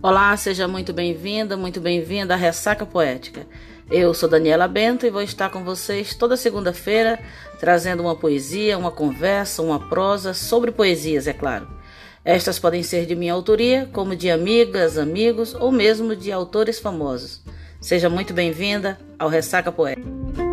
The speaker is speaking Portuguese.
Olá, seja muito bem-vinda, muito bem-vinda à Ressaca Poética. Eu sou Daniela Bento e vou estar com vocês toda segunda-feira trazendo uma poesia, uma conversa, uma prosa sobre poesias, é claro. Estas podem ser de minha autoria, como de amigas, amigos ou mesmo de autores famosos. Seja muito bem-vinda ao Ressaca Poética.